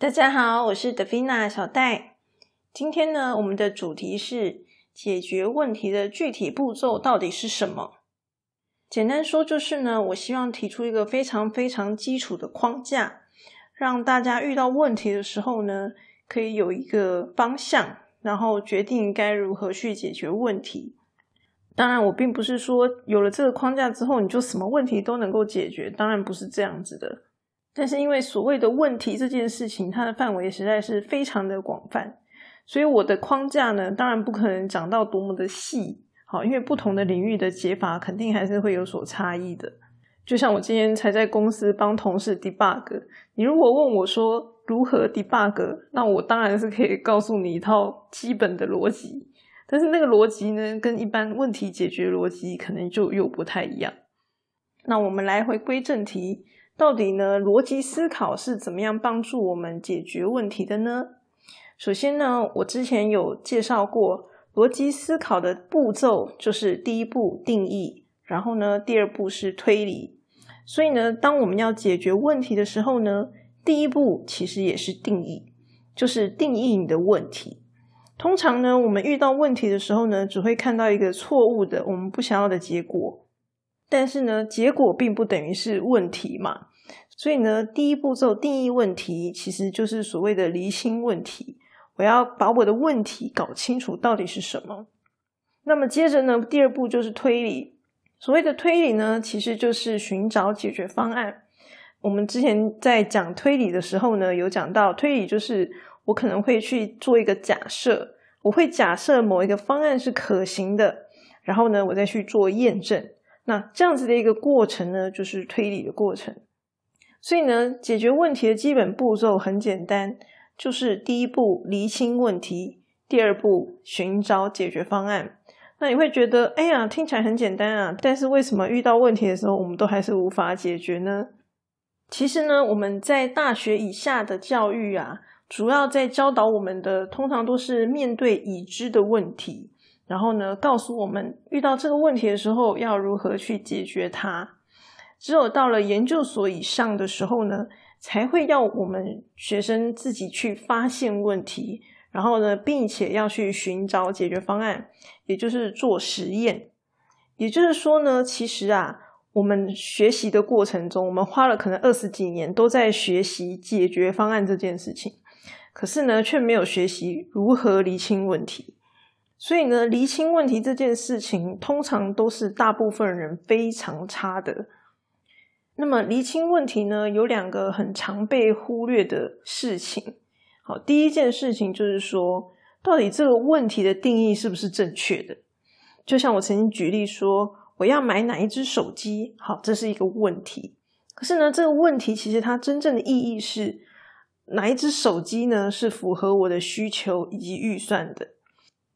大家好，我是德菲娜小戴。今天呢，我们的主题是解决问题的具体步骤到底是什么？简单说就是呢，我希望提出一个非常非常基础的框架，让大家遇到问题的时候呢，可以有一个方向，然后决定该如何去解决问题。当然，我并不是说有了这个框架之后，你就什么问题都能够解决，当然不是这样子的。但是因为所谓的问题这件事情，它的范围实在是非常的广泛，所以我的框架呢，当然不可能讲到多么的细。好，因为不同的领域的解法肯定还是会有所差异的。就像我今天才在公司帮同事 debug，你如果问我说如何 debug，那我当然是可以告诉你一套基本的逻辑。但是那个逻辑呢，跟一般问题解决逻辑可能就又不太一样。那我们来回归正题。到底呢？逻辑思考是怎么样帮助我们解决问题的呢？首先呢，我之前有介绍过，逻辑思考的步骤就是第一步定义，然后呢，第二步是推理。所以呢，当我们要解决问题的时候呢，第一步其实也是定义，就是定义你的问题。通常呢，我们遇到问题的时候呢，只会看到一个错误的、我们不想要的结果，但是呢，结果并不等于是问题嘛。所以呢，第一步骤定义问题，其实就是所谓的离心问题。我要把我的问题搞清楚到底是什么。那么接着呢，第二步就是推理。所谓的推理呢，其实就是寻找解决方案。我们之前在讲推理的时候呢，有讲到推理就是我可能会去做一个假设，我会假设某一个方案是可行的，然后呢，我再去做验证。那这样子的一个过程呢，就是推理的过程。所以呢，解决问题的基本步骤很简单，就是第一步厘清问题，第二步寻找解决方案。那你会觉得，哎呀，听起来很简单啊，但是为什么遇到问题的时候，我们都还是无法解决呢？其实呢，我们在大学以下的教育啊，主要在教导我们的，通常都是面对已知的问题，然后呢，告诉我们遇到这个问题的时候要如何去解决它。只有到了研究所以上的时候呢，才会要我们学生自己去发现问题，然后呢，并且要去寻找解决方案，也就是做实验。也就是说呢，其实啊，我们学习的过程中，我们花了可能二十几年都在学习解决方案这件事情，可是呢，却没有学习如何厘清问题。所以呢，厘清问题这件事情，通常都是大部分人非常差的。那么厘清问题呢，有两个很常被忽略的事情。好，第一件事情就是说，到底这个问题的定义是不是正确的？就像我曾经举例说，我要买哪一只手机，好，这是一个问题。可是呢，这个问题其实它真正的意义是，哪一只手机呢是符合我的需求以及预算的？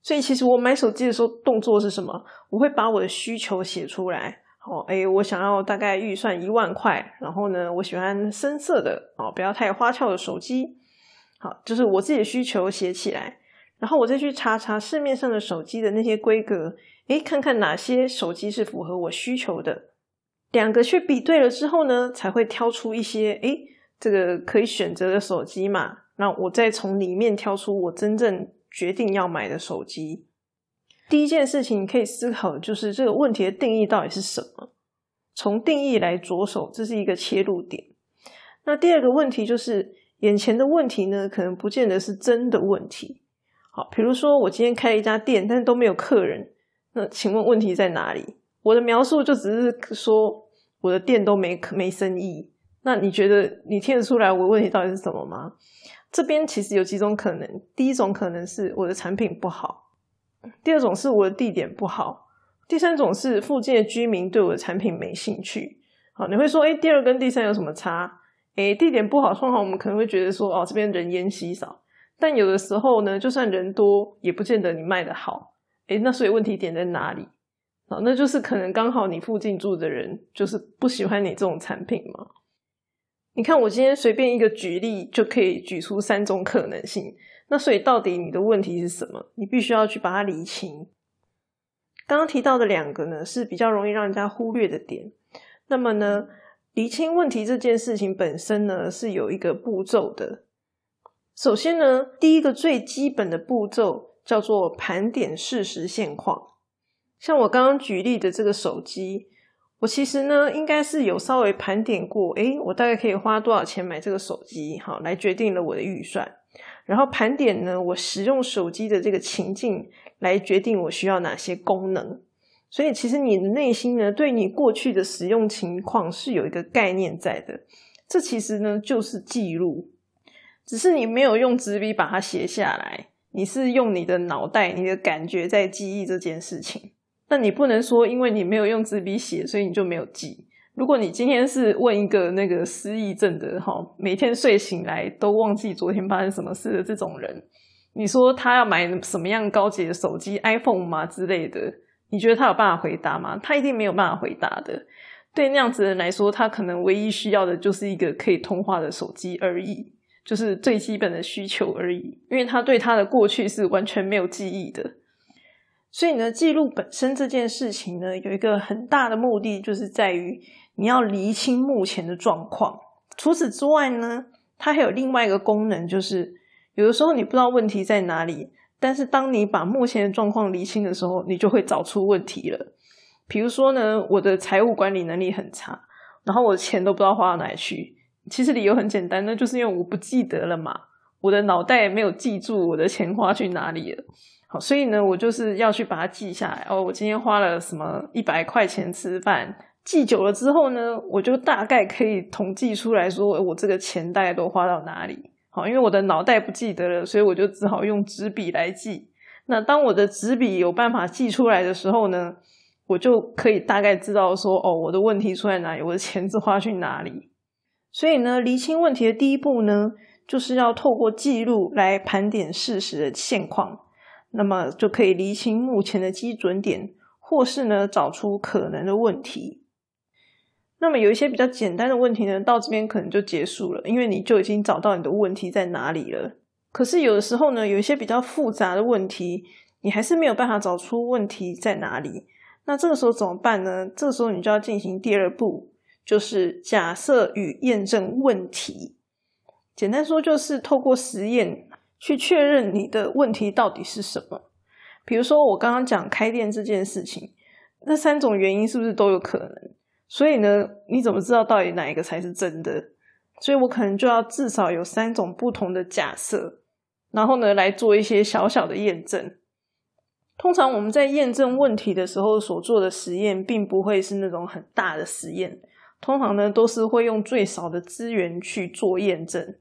所以其实我买手机的时候，动作是什么？我会把我的需求写出来。哦，哎，我想要大概预算一万块，然后呢，我喜欢深色的哦，不要太花俏的手机。好，就是我自己的需求写起来，然后我再去查查市面上的手机的那些规格，哎，看看哪些手机是符合我需求的。两个去比对了之后呢，才会挑出一些哎，这个可以选择的手机嘛。那我再从里面挑出我真正决定要买的手机。第一件事情你可以思考的就是这个问题的定义到底是什么？从定义来着手，这是一个切入点。那第二个问题就是，眼前的问题呢，可能不见得是真的问题。好，比如说我今天开了一家店，但是都没有客人，那请问问题在哪里？我的描述就只是说我的店都没没生意。那你觉得你听得出来我问题到底是什么吗？这边其实有几种可能，第一种可能是我的产品不好。第二种是我的地点不好，第三种是附近的居民对我的产品没兴趣。好，你会说，哎，第二跟第三有什么差？哎，地点不好，通常我们可能会觉得说，哦，这边人烟稀少。但有的时候呢，就算人多，也不见得你卖的好。哎，那所以问题点在哪里？啊，那就是可能刚好你附近住的人就是不喜欢你这种产品嘛。你看，我今天随便一个举例就可以举出三种可能性。那所以到底你的问题是什么？你必须要去把它理清。刚刚提到的两个呢，是比较容易让人家忽略的点。那么呢，理清问题这件事情本身呢，是有一个步骤的。首先呢，第一个最基本的步骤叫做盘点事实现况。像我刚刚举例的这个手机，我其实呢应该是有稍微盘点过，诶，我大概可以花多少钱买这个手机，好，来决定了我的预算。然后盘点呢，我使用手机的这个情境，来决定我需要哪些功能。所以其实你的内心呢，对你过去的使用情况是有一个概念在的。这其实呢就是记录。只是你没有用纸笔把它写下来，你是用你的脑袋、你的感觉在记忆这件事情。那你不能说，因为你没有用纸笔写，所以你就没有记。如果你今天是问一个那个失忆症的哈，每天睡醒来都忘记昨天发生什么事的这种人，你说他要买什么样高级的手机，iPhone 吗之类的？你觉得他有办法回答吗？他一定没有办法回答的。对那样子的人来说，他可能唯一需要的就是一个可以通话的手机而已。就是最基本的需求而已，因为他对他的过去是完全没有记忆的，所以呢，记录本身这件事情呢，有一个很大的目的，就是在于你要厘清目前的状况。除此之外呢，它还有另外一个功能，就是有的时候你不知道问题在哪里，但是当你把目前的状况厘清的时候，你就会找出问题了。比如说呢，我的财务管理能力很差，然后我的钱都不知道花到哪里去。其实理由很简单，那就是因为我不记得了嘛，我的脑袋没有记住我的钱花去哪里了。所以呢，我就是要去把它记下来。哦，我今天花了什么一百块钱吃饭，记久了之后呢，我就大概可以统计出来说，我这个钱大概都花到哪里。好，因为我的脑袋不记得了，所以我就只好用纸笔来记。那当我的纸笔有办法记出来的时候呢，我就可以大概知道说，哦，我的问题出在哪里，我的钱是花去哪里。所以呢，厘清问题的第一步呢，就是要透过记录来盘点事实的现况，那么就可以厘清目前的基准点，或是呢找出可能的问题。那么有一些比较简单的问题呢，到这边可能就结束了，因为你就已经找到你的问题在哪里了。可是有的时候呢，有一些比较复杂的问题，你还是没有办法找出问题在哪里。那这个时候怎么办呢？这个时候你就要进行第二步。就是假设与验证问题，简单说就是透过实验去确认你的问题到底是什么。比如说我刚刚讲开店这件事情，那三种原因是不是都有可能？所以呢，你怎么知道到底哪一个才是真的？所以我可能就要至少有三种不同的假设，然后呢来做一些小小的验证。通常我们在验证问题的时候所做的实验，并不会是那种很大的实验。通常呢，都是会用最少的资源去做验证。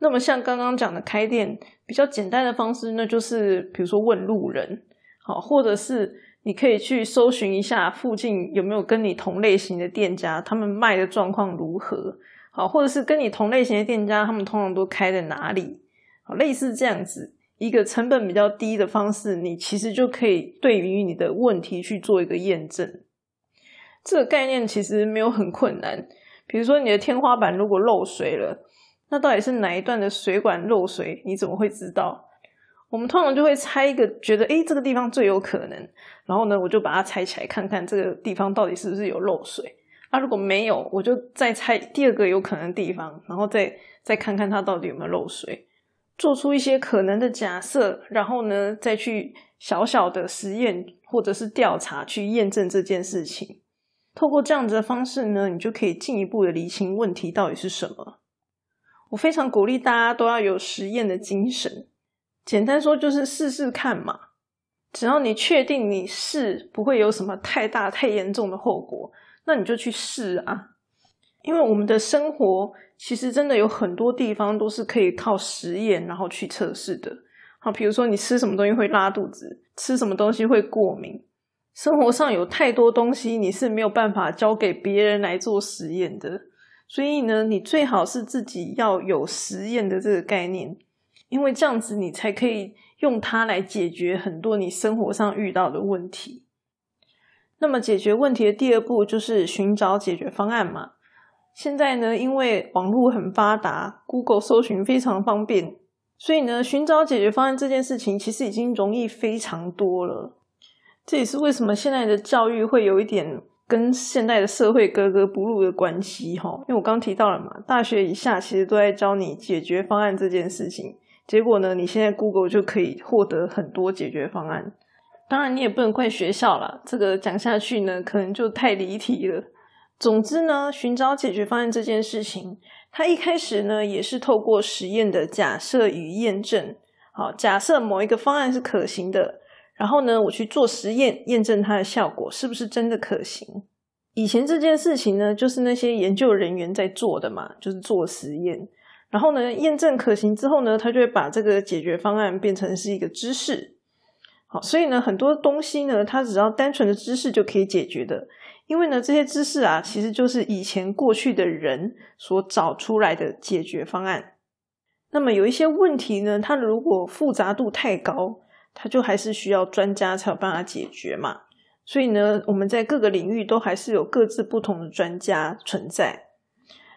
那么像刚刚讲的开店，比较简单的方式，那就是比如说问路人，好，或者是你可以去搜寻一下附近有没有跟你同类型的店家，他们卖的状况如何，好，或者是跟你同类型的店家，他们通常都开在哪里，好，类似这样子一个成本比较低的方式，你其实就可以对于你的问题去做一个验证。这个概念其实没有很困难。比如说，你的天花板如果漏水了，那到底是哪一段的水管漏水？你怎么会知道？我们通常就会猜一个，觉得诶这个地方最有可能。然后呢，我就把它拆起来看看这个地方到底是不是有漏水。啊，如果没有，我就再猜第二个有可能的地方，然后再再看看它到底有没有漏水，做出一些可能的假设，然后呢，再去小小的实验或者是调查去验证这件事情。透过这样子的方式呢，你就可以进一步的理清问题到底是什么。我非常鼓励大家都要有实验的精神。简单说就是试试看嘛。只要你确定你试不会有什么太大太严重的后果，那你就去试啊。因为我们的生活其实真的有很多地方都是可以靠实验然后去测试的。好，比如说你吃什么东西会拉肚子，吃什么东西会过敏。生活上有太多东西，你是没有办法交给别人来做实验的。所以呢，你最好是自己要有实验的这个概念，因为这样子你才可以用它来解决很多你生活上遇到的问题。那么，解决问题的第二步就是寻找解决方案嘛。现在呢，因为网络很发达，Google 搜寻非常方便，所以呢，寻找解决方案这件事情其实已经容易非常多了。这也是为什么现在的教育会有一点跟现代的社会格格不入的关系哈。因为我刚提到了嘛，大学以下其实都在教你解决方案这件事情，结果呢，你现在 Google 就可以获得很多解决方案。当然，你也不能怪学校了，这个讲下去呢，可能就太离题了。总之呢，寻找解决方案这件事情，它一开始呢，也是透过实验的假设与验证。好，假设某一个方案是可行的，然后呢，我去做实验，验证它的效果是不是真的可行。以前这件事情呢，就是那些研究人员在做的嘛，就是做实验，然后呢，验证可行之后呢，他就会把这个解决方案变成是一个知识。好，所以呢，很多东西呢，它只要单纯的知识就可以解决的。因为呢，这些知识啊，其实就是以前过去的人所找出来的解决方案。那么有一些问题呢，它如果复杂度太高，它就还是需要专家才有办法解决嘛。所以呢，我们在各个领域都还是有各自不同的专家存在。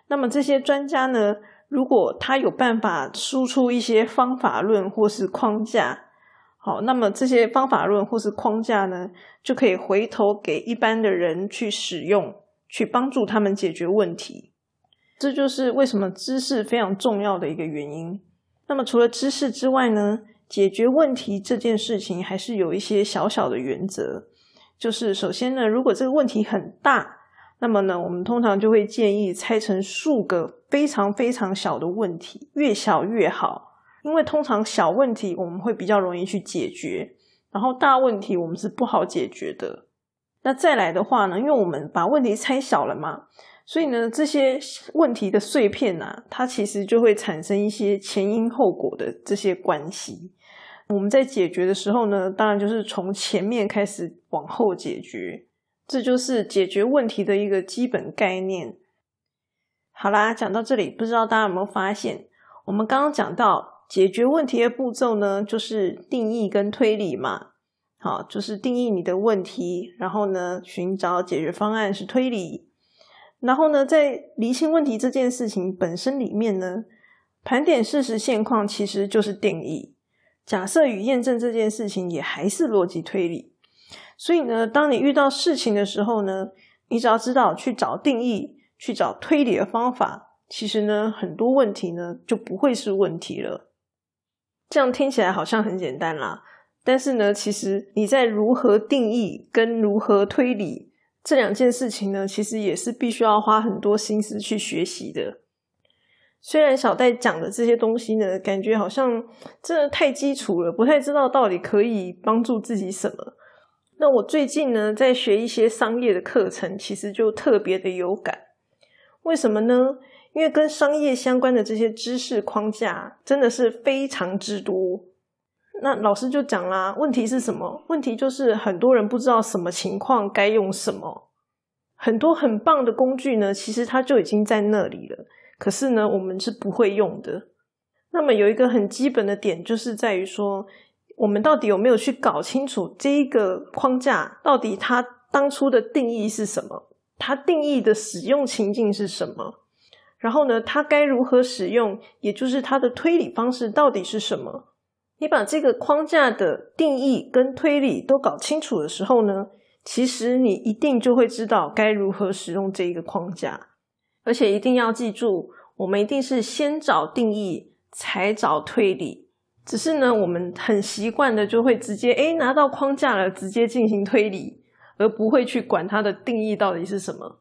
那么这些专家呢，如果他有办法输出一些方法论或是框架。好，那么这些方法论或是框架呢，就可以回头给一般的人去使用，去帮助他们解决问题。这就是为什么知识非常重要的一个原因。那么除了知识之外呢，解决问题这件事情还是有一些小小的原则。就是首先呢，如果这个问题很大，那么呢，我们通常就会建议拆成数个非常非常小的问题，越小越好。因为通常小问题我们会比较容易去解决，然后大问题我们是不好解决的。那再来的话呢，因为我们把问题拆小了嘛，所以呢，这些问题的碎片啊，它其实就会产生一些前因后果的这些关系。我们在解决的时候呢，当然就是从前面开始往后解决，这就是解决问题的一个基本概念。好啦，讲到这里，不知道大家有没有发现，我们刚刚讲到。解决问题的步骤呢，就是定义跟推理嘛。好，就是定义你的问题，然后呢，寻找解决方案是推理。然后呢，在厘清问题这件事情本身里面呢，盘点事实现况其实就是定义。假设与验证这件事情也还是逻辑推理。所以呢，当你遇到事情的时候呢，你只要知道去找定义、去找推理的方法，其实呢，很多问题呢就不会是问题了。这样听起来好像很简单啦，但是呢，其实你在如何定义跟如何推理这两件事情呢，其实也是必须要花很多心思去学习的。虽然小戴讲的这些东西呢，感觉好像真的太基础了，不太知道到底可以帮助自己什么。那我最近呢，在学一些商业的课程，其实就特别的有感。为什么呢？因为跟商业相关的这些知识框架真的是非常之多，那老师就讲啦，问题是什么？问题就是很多人不知道什么情况该用什么，很多很棒的工具呢，其实它就已经在那里了，可是呢，我们是不会用的。那么有一个很基本的点，就是在于说，我们到底有没有去搞清楚这一个框架到底它当初的定义是什么？它定义的使用情境是什么？然后呢，它该如何使用？也就是它的推理方式到底是什么？你把这个框架的定义跟推理都搞清楚的时候呢，其实你一定就会知道该如何使用这一个框架。而且一定要记住，我们一定是先找定义，才找推理。只是呢，我们很习惯的就会直接诶拿到框架了，直接进行推理，而不会去管它的定义到底是什么。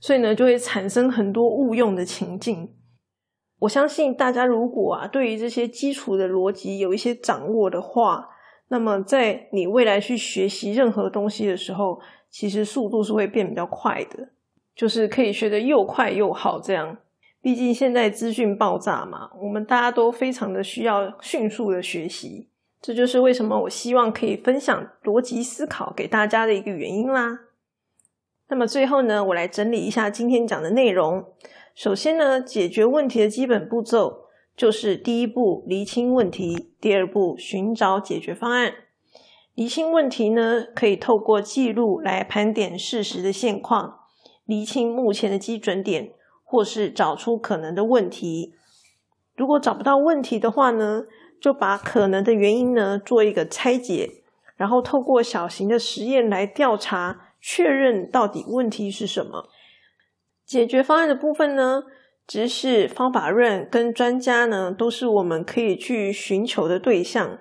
所以呢，就会产生很多误用的情境。我相信大家如果啊，对于这些基础的逻辑有一些掌握的话，那么在你未来去学习任何东西的时候，其实速度是会变比较快的，就是可以学得又快又好。这样，毕竟现在资讯爆炸嘛，我们大家都非常的需要迅速的学习。这就是为什么我希望可以分享逻辑思考给大家的一个原因啦。那么最后呢，我来整理一下今天讲的内容。首先呢，解决问题的基本步骤就是第一步厘清问题，第二步寻找解决方案。厘清问题呢，可以透过记录来盘点事实的现况，厘清目前的基准点，或是找出可能的问题。如果找不到问题的话呢，就把可能的原因呢做一个拆解，然后透过小型的实验来调查。确认到底问题是什么。解决方案的部分呢，知识、方法论跟专家呢，都是我们可以去寻求的对象。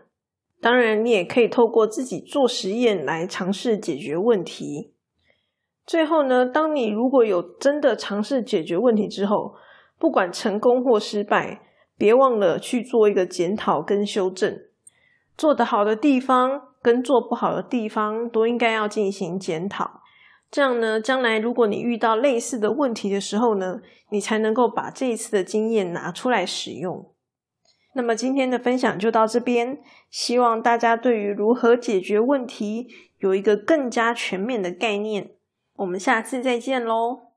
当然，你也可以透过自己做实验来尝试解决问题。最后呢，当你如果有真的尝试解决问题之后，不管成功或失败，别忘了去做一个检讨跟修正。做得好的地方跟做不好的地方都应该要进行检讨。这样呢，将来如果你遇到类似的问题的时候呢，你才能够把这一次的经验拿出来使用。那么今天的分享就到这边，希望大家对于如何解决问题有一个更加全面的概念。我们下次再见喽。